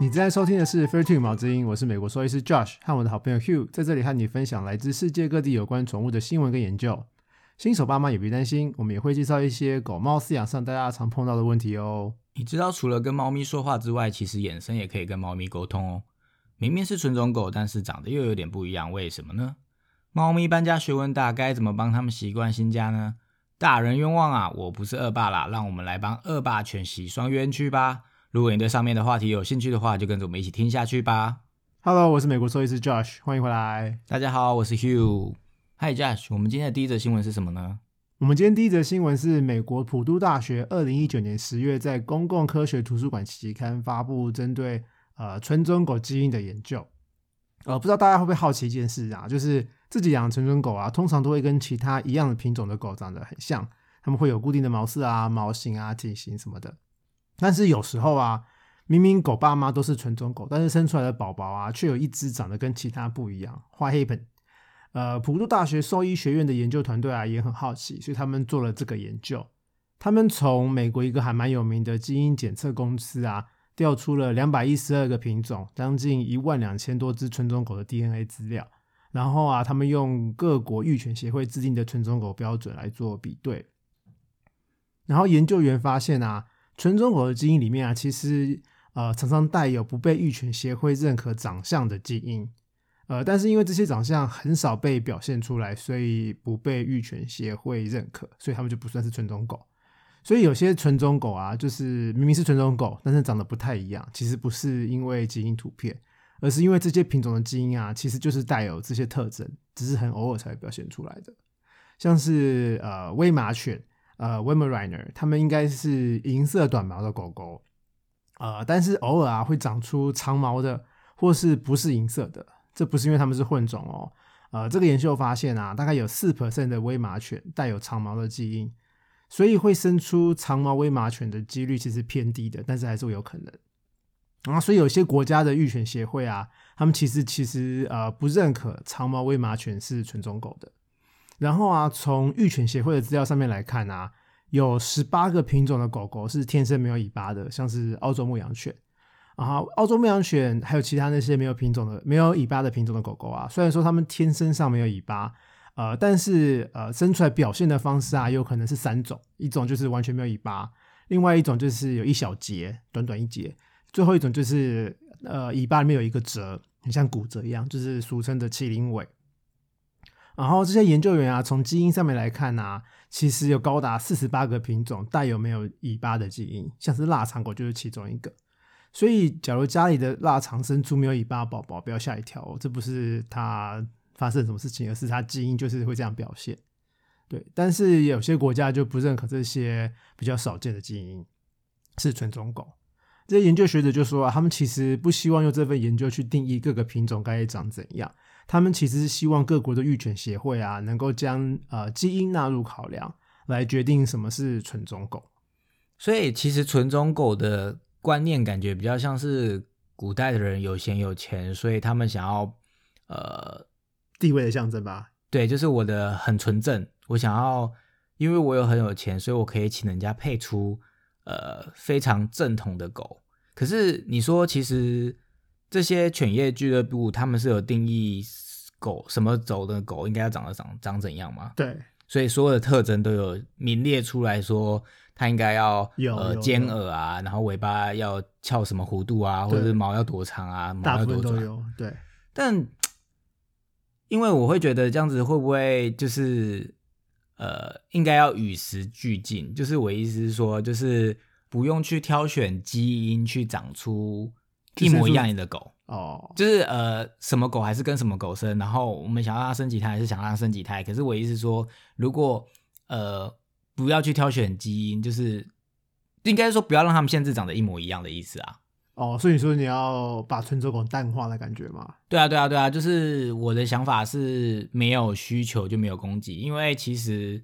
你正在收听的是《Fair Two 毛之音》，我是美国兽医师 Josh 和我的好朋友 Hugh，在这里和你分享来自世界各地有关宠物的新闻跟研究。新手爸妈也别担心，我们也会介绍一些狗猫饲养上大家常碰到的问题哦。你知道，除了跟猫咪说话之外，其实眼神也可以跟猫咪沟通哦。明明是纯种狗，但是长得又有点不一样，为什么呢？猫咪搬家学问大，该怎么帮他们习惯新家呢？大人冤枉啊！我不是恶霸啦，让我们来帮恶霸犬洗双冤屈吧。如果你对上面的话题有兴趣的话，就跟着我们一起听下去吧。Hello，我是美国兽医师 Josh，欢迎回来。大家好，我是 Hugh。Hi Josh，我们今天的第一则新闻是什么呢？我们今天第一则新闻是美国普渡大学二零一九年十月在公共科学图书馆期刊发布针对呃纯种狗基因的研究。呃，不知道大家会不会好奇一件事啊，就是自己养的纯种狗啊，通常都会跟其他一样的品种的狗长得很像，它们会有固定的毛色啊、毛型啊、体型什么的。但是有时候啊，明明狗爸妈都是纯种狗，但是生出来的宝宝啊，却有一只长得跟其他不一样。花黑本呃，普渡大学兽医学院的研究团队啊，也很好奇，所以他们做了这个研究。他们从美国一个还蛮有名的基因检测公司啊，调出了两百一十二个品种，将近一万两千多只纯种狗的 DNA 资料。然后啊，他们用各国育犬协会制定的纯种狗标准来做比对。然后研究员发现啊，纯种狗的基因里面啊，其实呃常常带有不被育犬协会认可长相的基因。呃，但是因为这些长相很少被表现出来，所以不被育犬协会认可，所以他们就不算是纯种狗。所以有些纯种狗啊，就是明明是纯种狗，但是长得不太一样，其实不是因为基因突变，而是因为这些品种的基因啊，其实就是带有这些特征，只是很偶尔才会表现出来的。像是呃威马犬，呃 Weimaraner，它们应该是银色短毛的狗狗，呃，但是偶尔啊会长出长毛的，或是不是银色的。这不是因为它们是混种哦，呃，这个研究发现啊，大概有四 percent 的威马犬带有长毛的基因，所以会生出长毛威马犬的几率其实偏低的，但是还是会有可能。然后，所以有些国家的育犬协会啊，他们其实其实呃不认可长毛威马犬是纯种狗的。然后啊，从育犬协会的资料上面来看啊，有十八个品种的狗狗是天生没有尾巴的，像是澳洲牧羊犬。啊，澳洲牧羊犬还有其他那些没有品种的、没有尾巴的品种的狗狗啊，虽然说它们天生上没有尾巴，呃，但是呃，生出来表现的方式啊，有可能是三种：一种就是完全没有尾巴，另外一种就是有一小节，短短一节，最后一种就是呃，尾巴里面有一个折，很像骨折一样，就是俗称的麒麟尾。然后这些研究员啊，从基因上面来看啊，其实有高达四十八个品种带有没有尾巴的基因，像是腊肠狗就是其中一个。所以，假如家里的腊肠生出没有尾巴宝宝，不要吓一跳哦，这不是它发生什么事情，而是它基因就是会这样表现。对，但是有些国家就不认可这些比较少见的基因是纯种狗。这些研究学者就说啊，他们其实不希望用这份研究去定义各个品种该长怎样，他们其实是希望各国的育犬协会啊，能够将呃基因纳入考量，来决定什么是纯种狗。所以，其实纯种狗的观念感觉比较像是古代的人有闲有钱，所以他们想要呃地位的象征吧。对，就是我的很纯正，我想要，因为我有很有钱，所以我可以请人家配出呃非常正统的狗。可是你说，其实这些犬业俱乐部他们是有定义狗什么走的狗应该要长得长长怎样吗？对，所以所有的特征都有名列出来说。它应该要有呃尖耳啊，然后尾巴要翘什么弧度啊，或者是毛要多长啊，毛要多短有。对，但因为我会觉得这样子会不会就是呃，应该要与时俱进？就是我意思是说，就是不用去挑选基因去长出一模一样的狗哦，就是呃，什么狗还是跟什么狗生，然后我们想让它生几胎还是想让它生几胎。可是我意思是说，如果呃。不要去挑选基因，就是应该说不要让它们限制长得一模一样的意思啊。哦，所以说你要把纯种狗淡化的感觉吗？对啊，对啊，对啊，就是我的想法是没有需求就没有供给，因为其实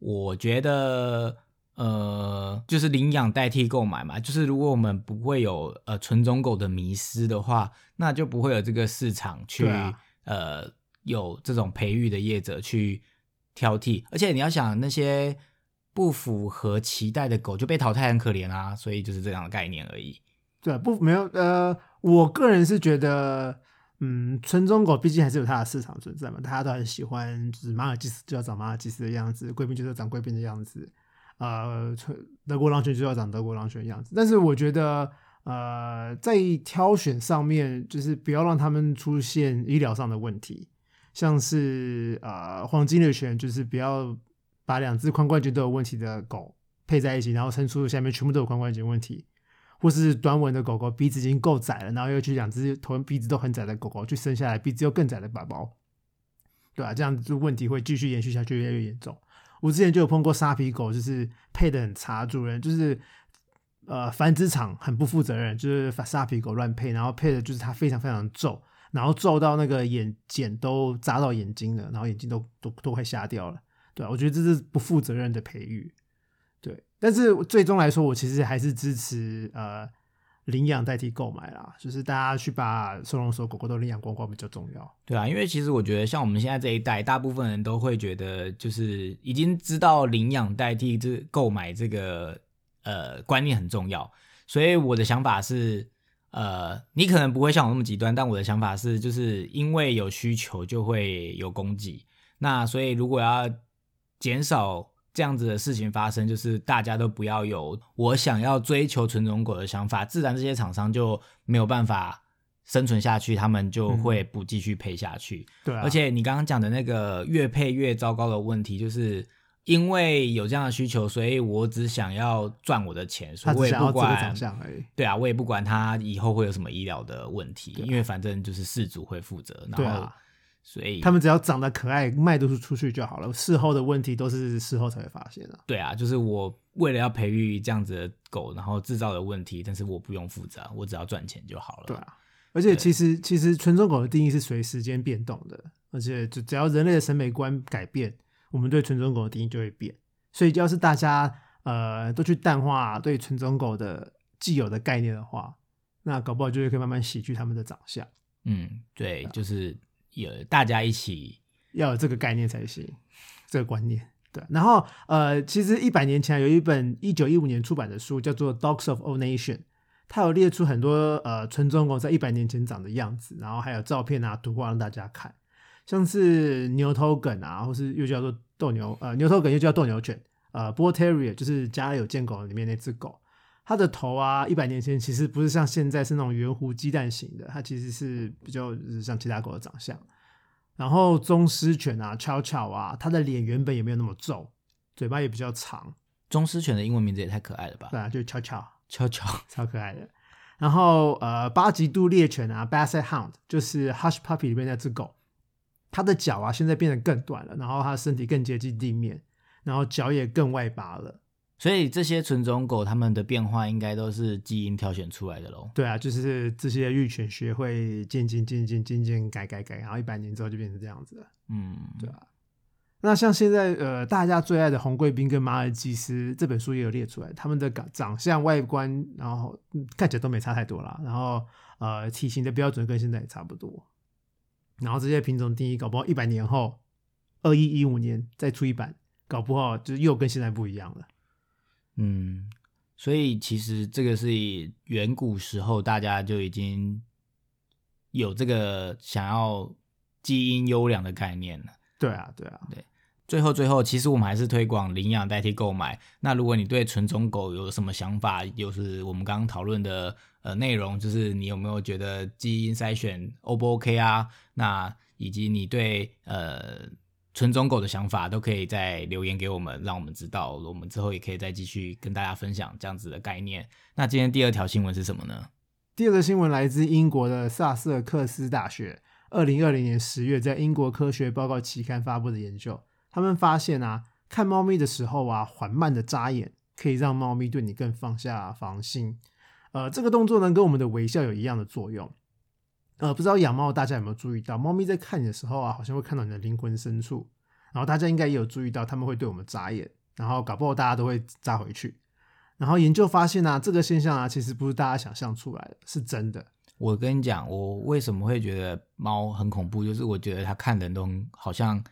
我觉得呃，就是领养代替购买嘛，就是如果我们不会有呃纯种狗的迷失的话，那就不会有这个市场去、啊、呃有这种培育的业者去。挑剔，而且你要想那些不符合期待的狗就被淘汰，很可怜啊，所以就是这样的概念而已。对，不没有呃，我个人是觉得，嗯，纯种狗毕竟还是有它的市场存在嘛，大家都很喜欢，就是马尔济斯就要长马尔济斯的样子，贵宾就是要长贵宾的样子，呃，德国狼犬就要长德国狼犬样子。但是我觉得，呃，在挑选上面，就是不要让他们出现医疗上的问题，像是呃黄金猎犬，就是不要把两只髋关节都有问题的狗配在一起，然后生出下面全部都有髋关节问题。或是短吻的狗狗鼻子已经够窄了，然后又去两只头鼻子都很窄的狗狗去生下来鼻子又更窄的宝宝，对吧？这样子问题会继续延续下去，越来越严重。我之前就有碰过沙皮狗，就是配的很差，主人就是呃繁殖场很不负责任，就是沙皮狗乱配，然后配的就是它非常非常皱，然后皱到那个眼睑都扎到眼睛了，然后眼睛都都都快瞎掉了，对我觉得这是不负责任的培育。对，但是最终来说，我其实还是支持呃领养代替购买啦，就是大家去把收容所狗狗都领养光光比较重要。对啊，因为其实我觉得像我们现在这一代，大部分人都会觉得就是已经知道领养代替这购买这个呃观念很重要，所以我的想法是，呃，你可能不会像我那么极端，但我的想法是，就是因为有需求就会有供给，那所以如果要减少。这样子的事情发生，就是大家都不要有我想要追求纯种狗的想法，自然这些厂商就没有办法生存下去，他们就会不继续配下去。对，而且你刚刚讲的那个越配越糟糕的问题，就是因为有这样的需求，所以我只想要赚我的钱，所以我也不管。对啊，我也不管他以后会有什么医疗的问题，因为反正就是事主会负责。然后。所以他们只要长得可爱，卖得出出去就好了。事后的问题都是事后才会发现的。对啊，就是我为了要培育这样子的狗，然后制造的问题，但是我不用负责，我只要赚钱就好了。对啊，而且其实其实纯种狗的定义是随时间变动的，而且就只要人类的审美观改变，我们对纯种狗的定义就会变。所以要是大家呃都去淡化对纯种狗的既有的概念的话，那搞不好就会可以慢慢洗去他们的长相。嗯，对，就是。有大家一起要有这个概念才行，这个观念对。然后呃，其实一百年前有一本一九一五年出版的书叫做《Dogs of All Nation》，它有列出很多呃纯种狗在一百年前长的样子，然后还有照片啊、图画让大家看，像是牛头梗啊，或是又叫做斗牛呃牛头梗又叫斗牛犬呃 Bull Terrier，就是家里有贱狗里面那只狗。它的头啊，一百年前其实不是像现在是那种圆弧鸡蛋型的，它其实是比较像其他狗的长相。然后宗师犬啊，巧巧啊，它的脸原本也没有那么皱，嘴巴也比较长。宗师犬的英文名字也太可爱了吧？对啊，就巧巧巧巧，超可爱的。然后呃，八极度猎犬啊，Basset Hound，就是 Hush Puppy 里面那只狗，它的脚啊现在变得更短了，然后它身体更接近地面，然后脚也更外八了。所以这些纯种狗，它们的变化应该都是基因挑选出来的喽。对啊，就是这些育犬学会渐渐渐渐渐渐改改改，然后一百年之后就变成这样子了。嗯，对啊。那像现在呃，大家最爱的红贵宾跟马尔济斯这本书也有列出来，他们的长长相外观，然后看起来都没差太多啦。然后呃，体型的标准跟现在也差不多。然后这些品种定义，搞不好一百年后，二一一五年再出一版，搞不好就又跟现在不一样了。嗯，所以其实这个是远古时候大家就已经有这个想要基因优良的概念了。对啊，对啊，对。最后，最后，其实我们还是推广领养代替购买。那如果你对纯种狗有什么想法，就是我们刚刚讨论的呃内容，就是你有没有觉得基因筛选 O 不 OK 啊？那以及你对呃。纯种狗的想法都可以在留言给我们，让我们知道，我们之后也可以再继续跟大家分享这样子的概念。那今天第二条新闻是什么呢？第二个新闻来自英国的萨瑟克斯大学，二零二零年十月在英国科学报告期刊发布的研究，他们发现啊，看猫咪的时候啊，缓慢的眨眼可以让猫咪对你更放下防心。呃，这个动作呢，跟我们的微笑有一样的作用。呃，不知道养猫大家有没有注意到，猫咪在看你的时候啊，好像会看到你的灵魂深处。然后大家应该也有注意到，他们会对我们眨眼，然后搞不好大家都会眨回去。然后研究发现啊，这个现象啊，其实不是大家想象出来的，是真的。我跟你讲，我为什么会觉得猫很恐怖，就是我觉得它看人都好像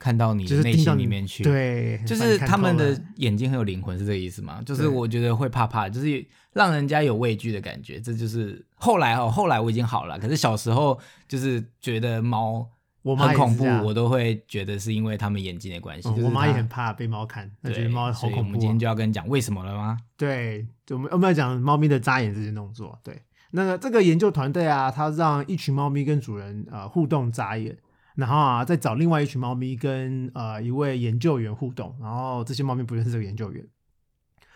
看到你的内心里面去。，对，就是他们的眼睛很有灵魂，是这个意思吗？就是我觉得会怕怕，就是让人家有畏惧的感觉。这就是后来哦，后来我已经好了，可是小时候就是觉得猫我妈很恐怖我都会觉得是因为他们眼睛的关系。就是嗯我妈也很怕被猫看，她觉对得猫好所以我恐怖我。们今天就要跟你讲为什么了吗？对，就我们我们要讲猫咪的眨眼这些动作。对，那个这个研究团队啊，他让一群猫咪跟主人呃互动眨眼，然后啊再找另外一群猫咪跟呃一位研究员互动，然后这些猫咪不认识这个研究员。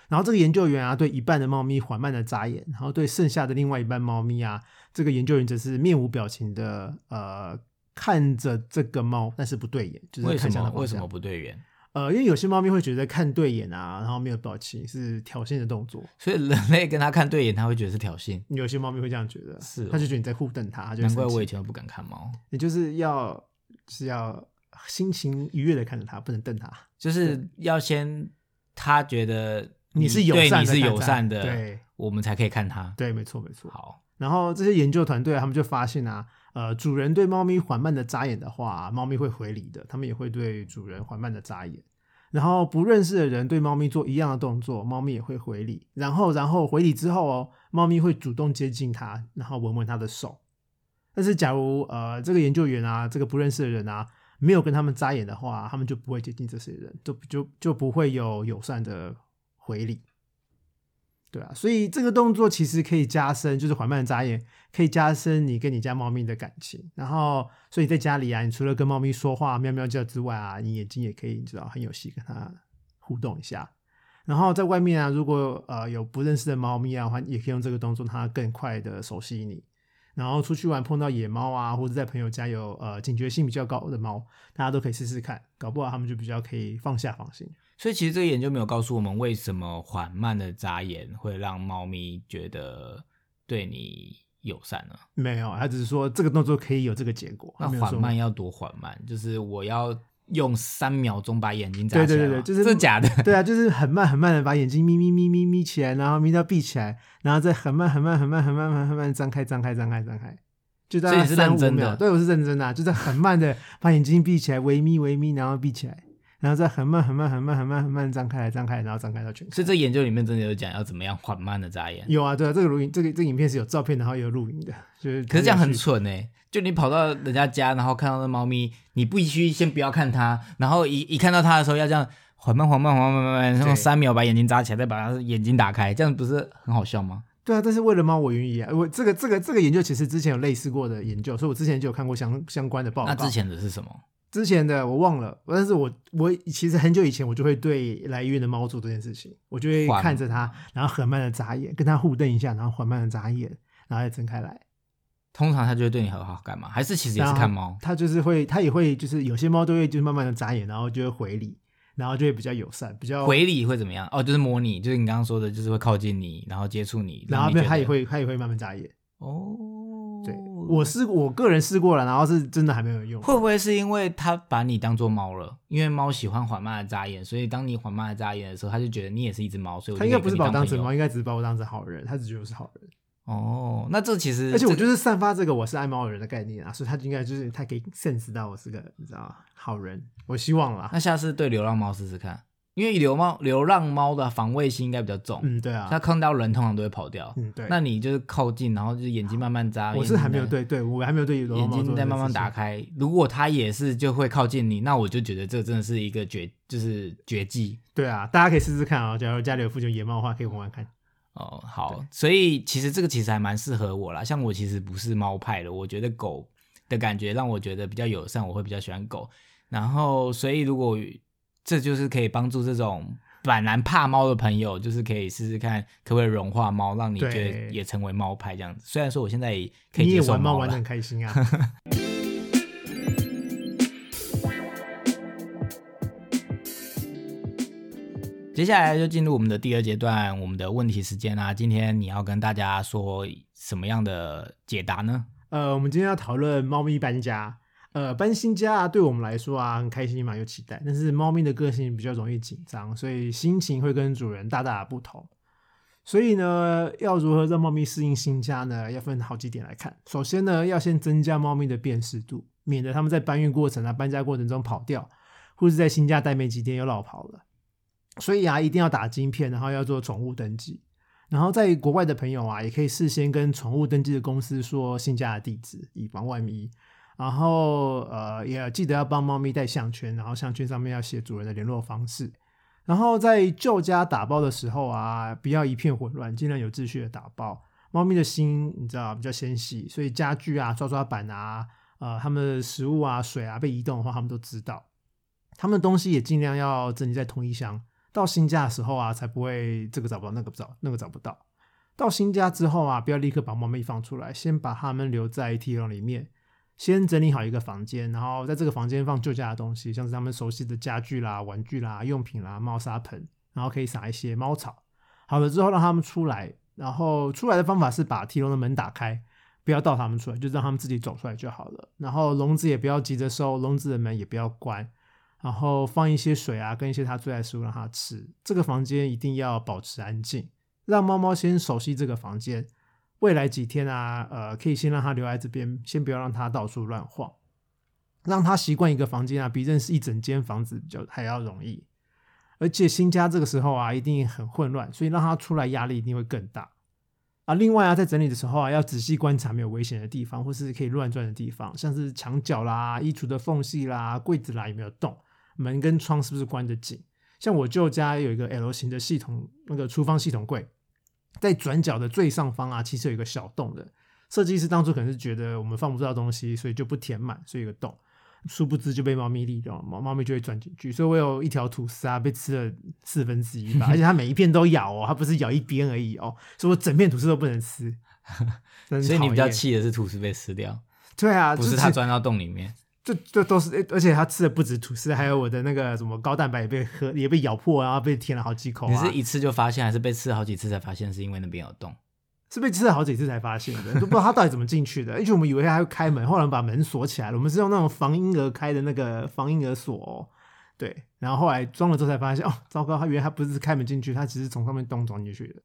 然后这个研究员啊，对一半的猫咪缓慢的眨眼，然后对剩下的另外一半猫咪啊，这个研究员则是面无表情的呃看着这个猫，但是不对眼，就是为什看向的方向么为什么不对眼？呃，因为有些猫咪会觉得看对眼啊，然后没有表情是挑衅的动作，所以人类跟它看对眼，它会觉得是挑衅。有些猫咪会这样觉得，是哦它就觉得你在互瞪它，它就会难怪我以前都不敢看猫，你就是要是要心情愉悦的看着它，不能瞪它。就是要先它觉得你是友对你是善的友善的，对我们才可以看它。对，没错没错。好，然后这些研究团队啊他们就发现啊，呃，主人对猫咪缓慢的眨眼的话，猫咪会回礼的，它们也会对主人缓慢的眨眼。然后不认识的人对猫咪做一样的动作，猫咪也会回礼。然后，然后回礼之后哦，猫咪会主动接近它，然后闻闻它的手。但是，假如呃这个研究员啊，这个不认识的人啊，没有跟他们眨眼的话，他们就不会接近这些人，就就就不会有友善的回礼。对啊，所以这个动作其实可以加深，就是缓慢眨眼，可以加深你跟你家猫咪的感情。然后，所以在家里啊，你除了跟猫咪说话、喵喵叫之外啊，你眼睛也可以，你知道很有戏跟它互动一下。然后在外面啊，如果呃有不认识的猫咪啊，话也可以用这个动作，它更快的熟悉你。然后出去玩碰到野猫啊，或者在朋友家有呃警觉性比较高的猫，大家都可以试试看，搞不好他们就比较可以放下放心。所以其实这个研究没有告诉我们为什么缓慢的眨眼会让猫咪觉得对你友善呢？没有，他只是说这个动作可以有这个结果。那缓慢要多缓慢？就是我要用三秒钟把眼睛眨起来对对对对，就是这假的。对啊，就是很慢很慢的把眼睛眯眯眯眯眯起来，然后眯到闭起来，然后再很慢很慢很慢很慢很慢慢张开张开张开张开，就大概所以你是三五认真的秒。对，我是认真的啊、就是很慢的把眼睛闭起来，微眯微眯，然后闭起来，然后再很慢很慢很慢很慢很慢地张开来张开来，然后张开到全开。所以这研究里面真的有讲要怎么样缓慢的眨眼，有啊，对啊，这个录影这个这个影片是有照片，然后有录影的，就是可是这样很蠢哎、就你跑到人家家，然后看到那猫咪，你必须先不要看它，然后一一看到它的时候要这样缓慢缓慢缓慢缓慢慢，用对三秒把眼睛眨起来，再把它眼睛打开，这样不是很好笑吗？对啊，但是为了猫我愿意啊！我这个这个这个研究其实之前有类似过的研究，所以我之前就有看过相相关的报告。那之前的是什么？之前的我忘了，但是我我其实很久以前我就会对来医院的猫做这件事情，我就会看着它，然后很慢的眨眼，跟它互瞪一下，然后缓慢的眨眼，然后再睁开来。通常它就会对你很好干嘛？还是其实也是看猫？它就是会，它也会，就是有些猫都会就是慢慢的眨眼，然后就会回礼，然后就会比较友善，比较，回礼会怎么样？哦，就是摸你，就是你刚刚说的，就是会靠近你，然后接触你，然后它也会它也会慢慢眨眼。哦。对，我试我个人试过了，然后是真的还没有用。会不会是因为它把你当做猫了？因为猫喜欢缓慢的眨眼，所以当你缓慢的眨眼的时候，它就觉得你也是一只猫，所以我就可以它应该不是把我当成猫，应该只是把我当成好人，它只觉得我是好人。哦，那这其实，而且我就是散发这个我是爱猫的人的概念啊，所以它应该就是它可以 sense 到我是个你知道好人，我希望啦。那下次对流浪猫试试看，因为流猫流浪猫的防卫心应该比较重，嗯，对啊它，看到人通常都会跑掉。嗯对。那你就是靠近，然后就是眼睛慢慢眨，我是还没有对对，我还没有对，流浪猫眼睛在慢慢打开。如果它也是就会靠近你，那我就觉得这真的是一个绝，就是绝技。对啊，大家可以试试看啊、假如家里有附近有野猫的话，可以玩玩看。哦，好，所以其实这个其实还蛮适合我啦。像我其实不是猫派的，我觉得狗的感觉让我觉得比较友善，我会比较喜欢狗。然后，所以如果这就是可以帮助这种本来怕猫的朋友，就是可以试试看可不可以融化猫，让你觉得也成为猫派这样子。虽然说我现在也可以接受猫了玩猫玩的很开心啊。接下来就进入我们的第二阶段，我们的问题时间啦、今天你要跟大家说什么样的解答呢？呃，我们今天要讨论猫咪搬家。呃，搬新家啊，对我们来说啊，很开心嘛，有期待。但是猫咪的个性比较容易紧张，所以心情会跟主人大大的不同。所以呢，要如何让猫咪适应新家呢？要分好几点来看。首先呢，要先增加猫咪的辨识度，免得它们在搬运过程啊、搬家过程中跑掉。或是在新家待没几天又落跑了。所以啊，一定要打晶片，然后要做宠物登记。然后在国外的朋友啊，也可以事先跟宠物登记的公司说新家的地址，以防万一。然后呃，也记得要帮猫咪带项圈，然后项圈上面要写主人的联络方式。然后在旧家打包的时候啊，不要一片混乱，尽量有秩序的打包。猫咪的心你知道比较纤细，所以家具啊、抓抓板啊、呃，它们的食物啊、水啊被移动的话，它们都知道。它们的东西也尽量要整理在同一箱。到新家的时候啊，才不会这个找不到，那个不找，那个找不到。到新家之后啊，不要立刻把猫咪放出来，先把它们留在提笼里面，先整理好一个房间，然后在这个房间放旧家的东西，像是他们熟悉的家具啦、玩具啦、用品啦、猫砂盆，然后可以撒一些猫草。好了之后，让他们出来，然后出来的方法是把梯笼的门打开，不要倒他们出来，就让他们自己走出来就好了。然后笼子也不要急着收，笼子的门也不要关。然后放一些水啊，跟一些它最爱的食物让它吃。这个房间一定要保持安静，让猫猫先熟悉这个房间。未来几天啊，呃，可以先让他留在这边，先不要让他到处乱晃，让他习惯一个房间啊，比认识一整间房子比较还要容易。而且新家这个时候啊，一定很混乱，所以让他出来压力一定会更大啊。另外啊，在整理的时候啊，要仔细观察没有危险的地方，或是可以乱转的地方，像是墙角啦、衣橱的缝隙啦、柜子啦有没有洞。门跟窗是不是关得紧？像我舅家有一个 L 型的系统，那个厨房系统柜，在转角的最上方啊，其实有一个小洞的。设计师当初可能是觉得我们放不到东西，所以就不填满，所以有个洞。殊不知就被猫咪利用，猫猫咪就会钻进去。所以我有一条吐司啊，被吃了四分之一吧，而且它每一片都咬哦，它不是咬一边而已哦，所以我整片吐司都不能吃。所以你比较气的是吐司被吃掉？对啊，不是它钻到洞里面。这这都是，而且他吃的不止吐司，还有我的那个什么高蛋白也被喝，也被咬破，然后被舔了好几口。你是一次就发现，还是被吃了好几次才发现？是因为那边有洞？是被吃了好几次才发现的，都不知道他到底怎么进去的。而且我们以为他会开门，后来把门锁起来了。我们是用那种防婴儿开的那个防婴儿锁，哦，对。然后后来装了之后才发现，哦，糟糕，他原来他不是开门进去，他只是从上面洞钻进去的。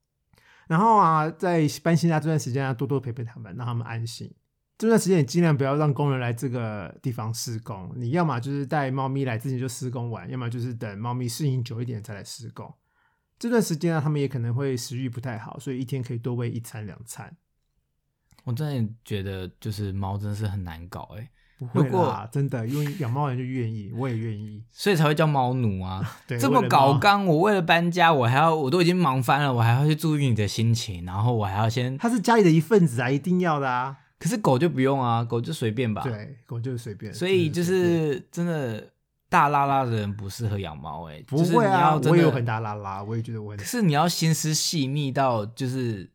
然后啊，在搬新家这段时间，要多多陪陪他们，让他们安心。这段时间你尽量不要让工人来这个地方施工。你要么就是带猫咪来之前就施工完，要么就是等猫咪适应久一点再来施工。这段时间呢，他们也可能会食欲不太好，所以一天可以多喂一餐两餐。我真的觉得就是猫真的是很难搞哎，不会啦，真的，因为养猫人就愿意，我也愿意，所以才会叫猫奴啊。对，这么搞刚，我为了搬家，我还要，我都已经忙翻了，我还要去注意你的心情，然后我还要先，它是家里的一份子啊，一定要的啊。可是狗就不用啊，狗就随便吧。对，狗就是随便。所以就是真的大拉拉的人不适合养猫哎。不会啊，我也有很大拉拉，我也觉得我。可是你要心思细密到就是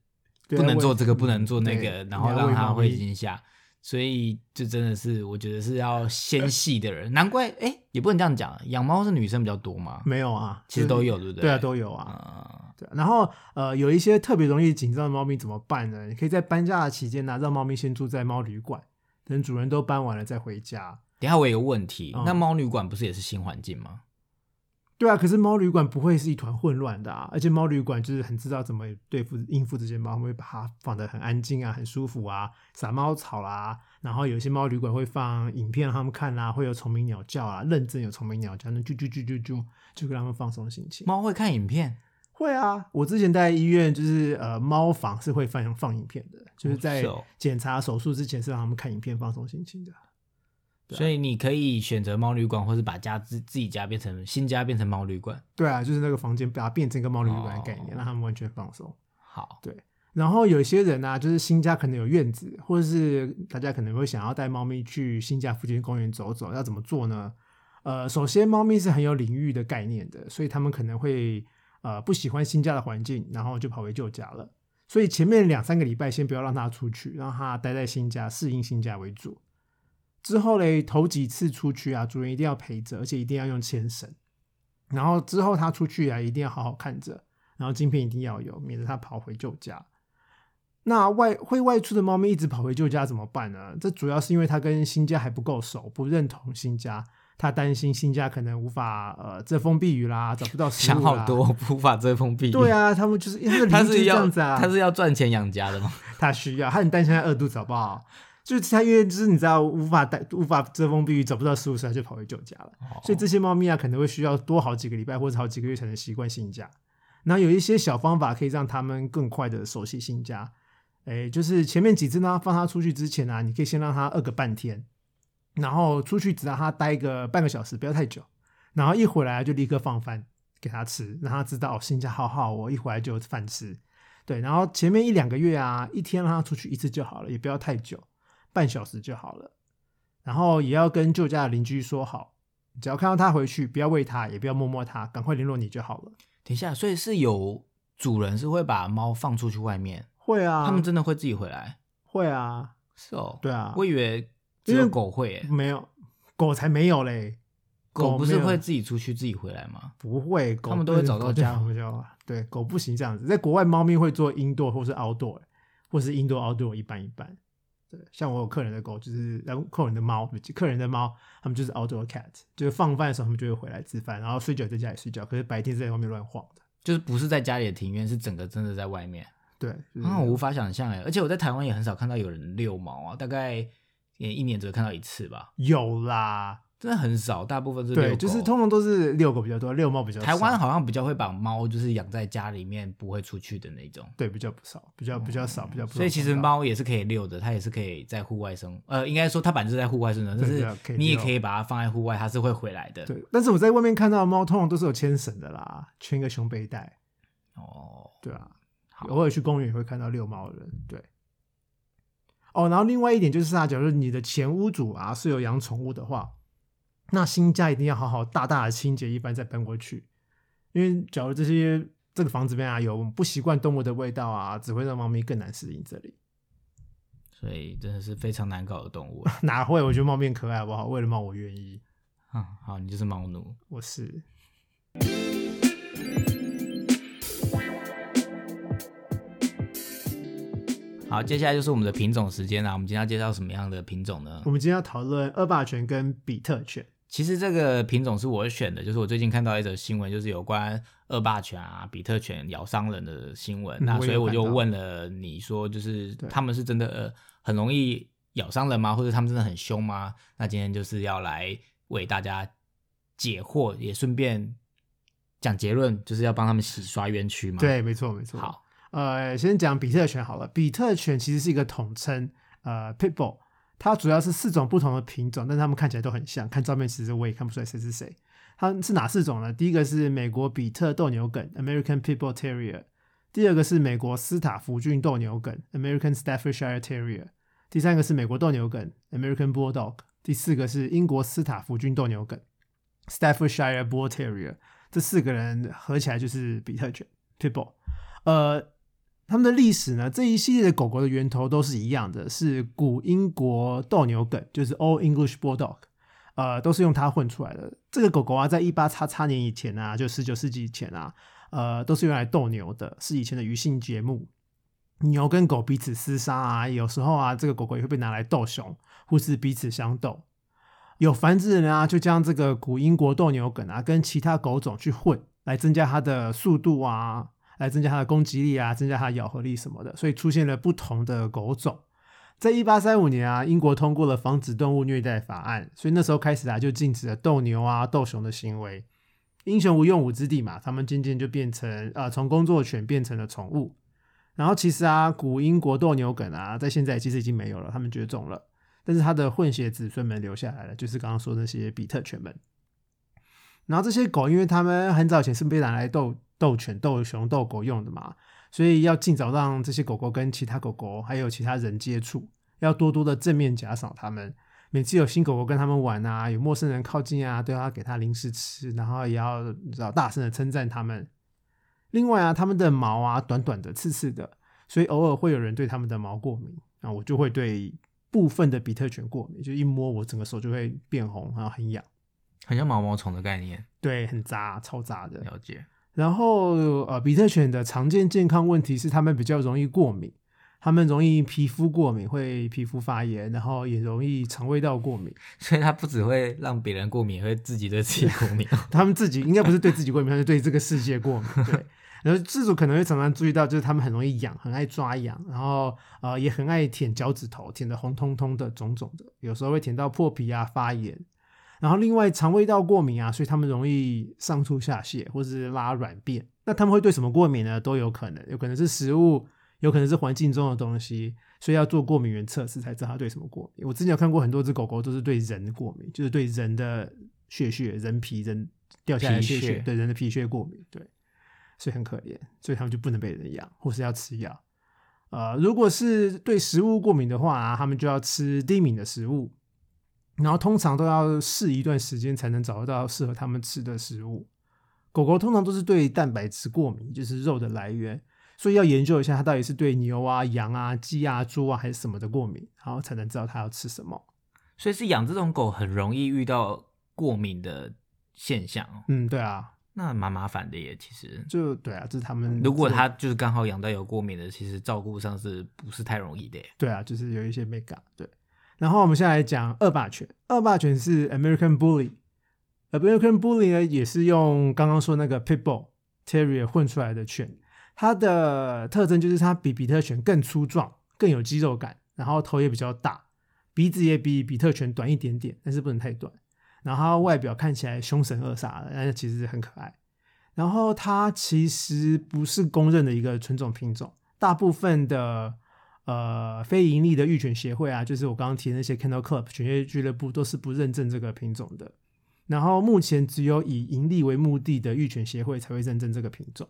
不能做这个，不能做那个，然后让它会惊吓。所以就真的是，我觉得是要纤细的人。难怪哎，也不能这样讲，养猫是女生比较多吗？没有啊，其实都有，对不对？对啊，都有啊。对，然后呃，有一些特别容易紧张的猫咪怎么办呢？你可以在搬家的期间呢，让猫咪先住在猫旅馆，等主人都搬完了再回家。等下我有个问题，那猫旅馆不是也是新环境吗？对啊，可是猫旅馆不会是一团混乱的啊，而且猫旅馆就是很知道怎么对付应付这些猫，会把它放得很安静啊，很舒服啊，撒猫草啦，然后有些猫旅馆会放影片让他们看啊，会有虫鸣鸟叫啊，认真有虫鸣鸟叫，那啾啾啾啾啾，就给他们放松心情。猫会看影片？会啊，我之前在医院就是呃猫房是会放放影片的，就是在检查手术之前是让他们看影片放松心情的。所以你可以选择猫旅馆，或是把家自自己家变成新家变成猫旅馆。对啊，就是那个房间把它变成一个猫旅馆的概念，让他们完全放松。好，对。然后有些人呢，就是新家可能有院子，或者是大家可能会想要带猫咪去新家附近公园走走，要怎么做呢？呃，首先猫咪是很有领域的概念的，所以他们可能会呃不喜欢新家的环境，然后就跑回旧家了。所以前面两三个礼拜先不要让它出去，让它待在新家，适应新家为主。之后嘞，头几次出去啊，主人一定要陪着，而且一定要用牵绳。然后之后他出去啊，一定要好好看着，然后镜片一定要有，免得他跑回旧家。那外会外出的猫咪一直跑回旧家怎么办呢？这主要是因为它跟新家还不够熟，不认同新家，他担心新家可能无法呃遮风避雨啦，找不到食物想好多，无法遮风避雨。对啊，他们就是因为他是这样子啊，他是要赚钱养家的嘛？他需要，他很担心他饿肚子好不好？就是他因为就是你知道无法带无法遮风避雨，找不到食物时，它就跑回旧家了。哦所以这些猫咪啊，可能会需要多好几个礼拜或者好几个月才能习惯新家。然后有一些小方法可以让它们更快的熟悉新家。哎，就是前面几只呢，放它出去之前啊，你可以先让它饿个半天，然后出去只让他待个半个小时，不要太久。然后一回来就立刻放饭给他吃，让他知道哦，新家好好，我一回来就有饭吃。对，然后前面一两个月啊，一天让他出去一次就好了，也不要太久，半小时就好了。然后也要跟旧家的邻居说好，只要看到他回去，不要喂他，也不要摸摸他，赶快联络你就好了。等一下，所以是有主人是会把猫放出去外面，会啊，他们真的会自己回来？会啊，是哦，对啊，我以为只有狗会耶，没有狗才没有嘞，狗不是会自己出去自己回来吗？不会，狗他们都会找到家狗就对，狗不行这样子。在国外，猫咪会做 indoor 或是 outdoor，或是 indoor outdoor 一半一半。对，像我有客人的狗，就是然后客人的猫，客人的猫，他们就是 outdoor cat，就是放饭的时候他们就会回来吃饭，然后睡觉在家里睡觉，可是白天是在外面乱晃的。就是不是在家里的庭院，是整个真的在外面。对，就是啊，我无法想象哎，而且我在台湾也很少看到有人遛猫啊，大概也一年只会看到一次吧，有啦，真的很少，大部分是遛对，狗就是通常都是遛狗比较多，遛猫比较少。台湾好像比较会把猫就是养在家里面，不会出去的那种。对比较不少，比较比较少，比较不少所以其实猫也是可以遛的，它也是可以在户外生，呃，应该说它本质在户外生存，但是你也可以把它放在户外，它是会回来的。对，但是我在外面看到的猫，通常都是有牵绳的啦，牵个胸背带。哦，对啊，好偶尔去公园也会看到遛猫的人。对。哦，然后另外一点就是啊，假如你的前屋主啊是有养宠物的话，那新家一定要好好大大的清洁一番再搬过去，因为假如这些这个房子里面啊有不习惯动物的味道啊，只会让猫咪更难适应这里。所以真的是非常难搞的动物啊。哪会？我觉得猫咪可爱，好不好？为了猫我愿意，嗯，好，你就是猫奴。我是。好，接下来就是我们的品种时间啦。我们今天要介绍什么样的品种呢我？们今天要讨论恶霸犬跟比特犬。其实这个品种是我选的，就是我最近看到一则新闻，就是有关恶霸犬啊、比特犬咬伤人的新闻。嗯那所以我就问了你说，就是对他们是真的呃很容易咬伤人吗？或者他们真的很凶吗？那今天就是要来为大家解惑，也顺便讲结论，就是要帮他们洗刷冤屈嘛。，对，没错，没错。好，呃，先讲比特犬好了。比特犬其实是一个统称，呃，Pitbull，它主要是四种不同的品种，但它们看起来都很像。看照片其实我也看不出来谁是谁。它是哪四种呢？第一个是美国比特斗牛梗 （American Pitbull Terrier），第二个是美国斯塔福郡斗牛梗 （American Staffordshire Terrier），第三个是美国斗牛梗 （American Bulldog），第四个是英国斯塔福郡斗牛梗 （Staffordshire Bull Terrier）。这四个人合起来就是比特犬 （Pitbull）。呃，他们的历史呢，这一系列的狗狗的源头都是一样的，是古英国斗牛梗，就是 Old English Bulldog，呃，都是用它混出来的。这个狗狗啊，在一八叉叉年以前啊，就十九世纪以前啊，呃，都是用来斗牛的，是以前的娱性节目。牛跟狗彼此厮杀啊，有时候啊，这个狗狗也会被拿来斗熊，或是彼此相斗。有繁殖人啊，就将这个古英国斗牛梗啊，跟其他狗种去混，来增加它的速度啊，来增加它的攻击力啊，增加它的咬合力什么的，所以出现了不同的狗种。在一八三五年啊，英国通过了防止动物虐待法案，所以那时候开始啊，就禁止了斗牛啊、斗熊的行为。英雄无用武之地嘛，他们渐渐就变成呃，从工作犬变成了宠物。然后其实啊，古英国斗牛梗啊，在现在其实已经没有了，他们绝种了。但是它的混血子孙们留下来了，就是刚刚说那些比特犬们。然后这些狗，因为它们很早以前是被拿来斗斗犬、斗熊、斗狗用的嘛，所以要尽早让这些狗狗跟其他狗狗还有其他人接触，要多多的正面假赏他们。每次有新狗狗跟他们玩啊，有陌生人靠近啊，都要给它零食吃，然后也要你知道大声的称赞他们。另外啊，他们的毛啊短短的、刺刺的，所以偶尔会有人对他们的毛过敏啊，我就会对部分的比特犬过敏，就一摸我整个手就会变红，然后很痒，很像毛毛虫的概念，对，很扎，超扎的。了解。然后呃，比特犬的常见健康问题是它们比较容易过敏，它们容易皮肤过敏，会皮肤发炎，然后也容易肠胃道过敏。所以它不只会让别人过敏，会自己对自己过敏。它们自己应该不是对自己过敏，它是对这个世界过敏。对，然后自主可能会常常注意到，就是它们很容易痒，很爱抓痒，然后呃也很爱舔脚趾头，舔得红彤彤的、肿肿的，有时候会舔到破皮啊、发炎。然后另外肠胃道过敏啊，所以他们容易上吐下泻或是拉软便。那他们会对什么过敏呢？都有可能，有可能是食物，有可能是环境中的东西，所以要做过敏原测试才知道它对什么过敏。我之前有看过很多只狗狗都是对人过敏，就是对人的血血、人皮、人掉下来的血血，对人的皮屑过敏，对，所以很可怜，所以他们就不能被人养，或是要吃药。呃，如果是对食物过敏的话、啊，他们就要吃低敏的食物，然后通常都要试一段时间才能找得到适合他们吃的食物。狗狗通常都是对蛋白质过敏，就是肉的来源，所以要研究一下它到底是对牛啊、羊啊、鸡啊、猪啊还是什么的过敏，然后才能知道它要吃什么。所以是养这种狗很容易遇到过敏的现象哦，嗯，对啊，那蛮麻烦的耶。其实，就对啊，这是他们如果它就是刚好养到有过敏的，其实照顾上是不是太容易的耶？对啊，就是有一些没感。对，然后我们现在来讲恶霸犬。恶霸犬是 American Bully。American Bully 呢，也是用刚刚说那个 Pitbull Terrier 混出来的犬。它的特征就是它比比特犬更粗壮，更有肌肉感，然后头也比较大，鼻子也比比特犬短一点点，但是不能太短。然后它外表看起来凶神恶煞的，但是其实很可爱。然后它其实不是公认的一个纯种品种，大部分的呃非盈利的育犬协会啊，就是我刚刚提的那些 Kennel Club 犬业俱乐部都是不认证这个品种的。然后目前只有以盈利为目的的育犬协会才会认证这个品种，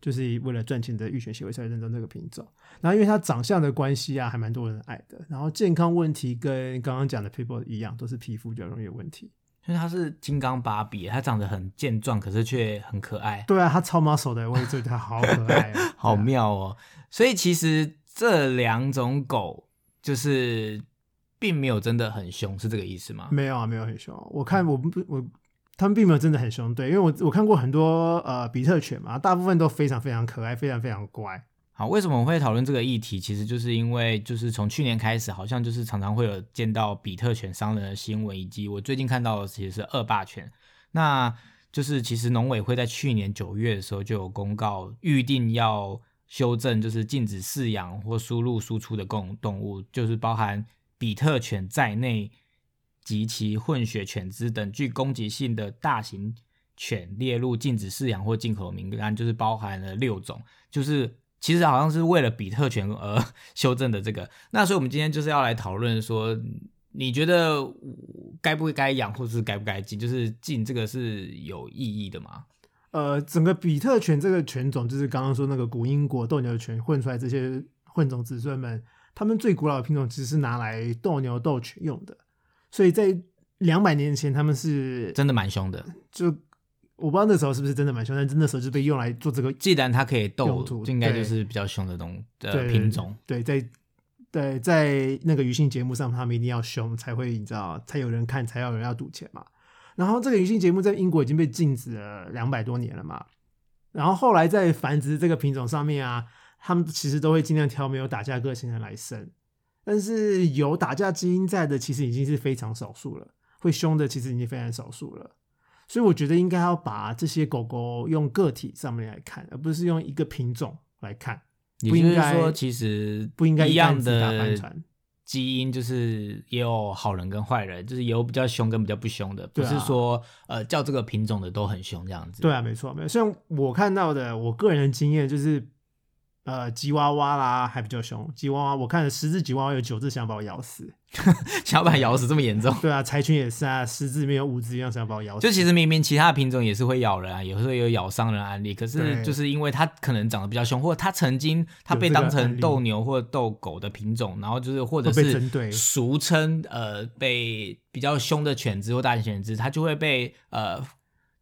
就是为了赚钱的育犬协会才会认证这个品种。然后因为它长相的关系啊，还蛮多人爱的。然后健康问题跟刚刚讲的 People 一样，都是皮肤比较容易有问题。因为它是金刚芭比，它长得很健壮，可是却很可爱，对啊，它超 muscle 的，我也觉得它好可爱、啊，好妙哦。所以其实这两种狗就是并没有真的很凶，是这个意思吗？没有啊，没有很凶。我看我不我他们并没有真的很凶，对，因为我我看过很多呃比特犬嘛，大部分都非常非常可爱，非常非常乖。好，为什么我会讨论这个议题？其实就是因为，就是从去年开始，好像就是常常会有见到比特犬伤人的新闻，以及我最近看到的其实是恶霸犬。那就是其实农委会在去年九月的时候就有公告，预定要修正，就是禁止饲养或输入输出的共动物，就是包含比特犬在内及其混血犬只等具攻击性的大型犬列入禁止饲养或进口名单，就是包含了六种，就是其实好像是为了比特犬而 修正的这个。那所以我们今天就是要来讨论说，你觉得该不该养，或是该不该禁？就是禁这个是有意义的吗？呃，整个比特犬这个犬种，就是刚刚说那个古英国斗牛犬混出来这些混种子孙们，他们最古老的品种其实是拿来斗牛斗犬用的，所以在两百年前他们是真的蛮凶的。就我不知道那时候是不是真的蛮凶，但是那时候就被用来做这个既然它可以斗应该就是比较凶的东的对品种。对，在对在那个娱性节目上，他们一定要凶才会，你知道，才有人看，才有人要赌钱嘛。然后这个娱性节目在英国已经被禁止了两百多年了嘛。然后后来在繁殖这个品种上面啊，他们其实都会尽量挑没有打架个性的来生。但是有打架基因在的，其实已经是非常少数了。会凶的其实已经非常少数了。所以我觉得应该要把这些狗狗用个体上面来看，而不是用一个品种来看。不应该说，其实不应该一样的船基因，就是也有好人跟坏人，就是也有比较凶跟比较不凶的，不是说呃叫这个品种的都很凶这样子。对啊，没错，没错。像我看到的，我个人的经验就是，呃，吉娃娃啦还比较凶。吉娃娃，我看了十只吉娃娃，有九只想把我咬死。想要把它咬死这么严重。对啊，柴犬也是啊，十只里面有五只一样想把我咬死。就其实明明其他品种也是会咬人啊，也会有咬伤人的案例，可是就是因为它可能长得比较凶，或者它曾经它被当成斗牛或者斗狗的品种，然后就是或者是俗称呃被比较凶的犬只或大型犬只，它就会被呃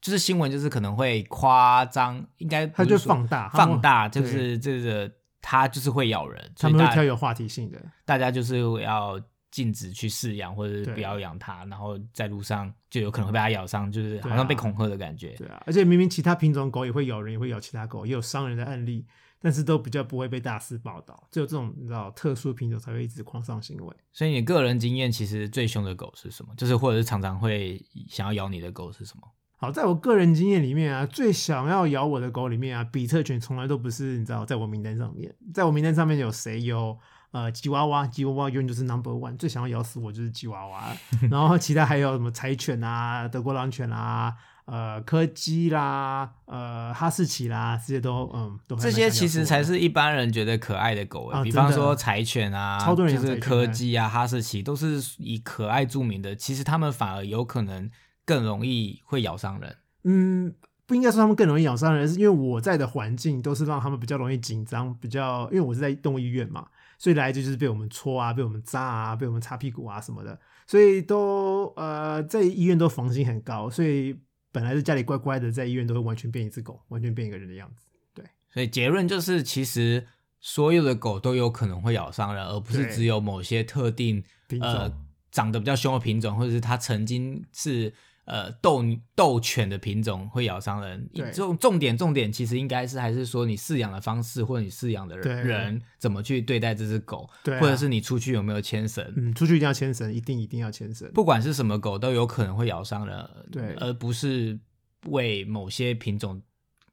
就是新闻就是可能会夸张，应该它就是放大放大，就是这个它就是会咬人，他们会挑有话题性的。大家就是要禁止去饲养或者是不要养它，然后在路上就有可能会被它咬伤，就是好像被恐吓的感觉。对啊，而且明明其他品种狗也会咬人，也会咬其他狗，也有伤人的案例，但是都比较不会被大肆报道。只有这种你知道特殊品种才会一直狂上新闻。所以你个人经验，其实最凶的狗是什么？就是或者是常常会想要咬你的狗是什么？好，在我个人经验里面啊，最想要咬我的狗里面啊，比特犬从来都不是你知道，在我名单上面，在我名单上面有谁？有呃吉娃娃，吉娃娃永远就是 number one，最想要咬死我就是吉娃娃，然后其他还有什么柴犬啊、德国狼犬啊、呃柯基啦、呃哈士奇啦，这些都嗯都还这些其实才是一般人觉得可爱的狗欸，比方说柴犬啊，超多人就是柯基啊、哈士奇，都是以可爱著名的。其实他们反而有可能更容易会咬伤人。嗯，不应该说他们更容易咬伤人，是因为我在的环境都是让他们比较容易紧张，比较因为我是在动物医院嘛，所以来就就是被我们戳啊，被我们扎啊，被我们擦屁股啊什么的，所以都呃在医院都防心很高，所以本来是家里乖乖的，在医院都会完全变一只狗，完全变一个人的样子。对所以结论就是，其实所有的狗都有可能会咬伤人，而不是只有某些特定呃长得比较凶的品种，或者是它曾经是呃斗斗犬的品种会咬伤人。对重重点重点其实应该是还是说你饲养的方式，或者你饲养的人人怎么去对待这只狗，对啊或者是你出去有没有牵绳。嗯，出去一定要牵绳，一定一定要牵绳。不管是什么狗，都有可能会咬伤人，对而不是为某些品种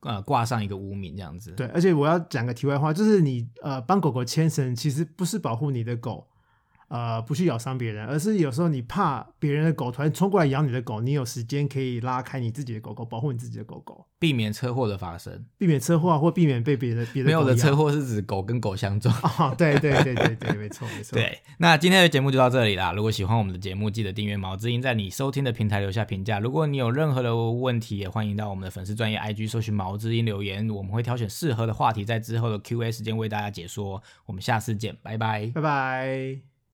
呃挂上一个污名这样子。对，而且我要讲个题外话，就是你呃帮狗狗牵绳，其实不是保护你的狗，呃不去咬伤别人，而是有时候你怕别人的狗突然冲过来咬你的狗，你有时间可以拉开你自己的狗狗，保护你自己的狗狗，避免车祸的发生。避免车祸啊或避免被别的别的没有的车祸是指狗跟狗相撞。哦，对对对对对，没错没错，对，那今天的节目就到这里啦。如果喜欢我们的节目，记得订阅毛之音，在你收听的平台留下评价。如果你有任何的问题，也欢迎到我们的粉丝专业 IG 搜寻毛之音留言，我们会挑选适合的话题，在之后的 Q&A 时间为大家解说。我们下次见，拜拜。拜拜。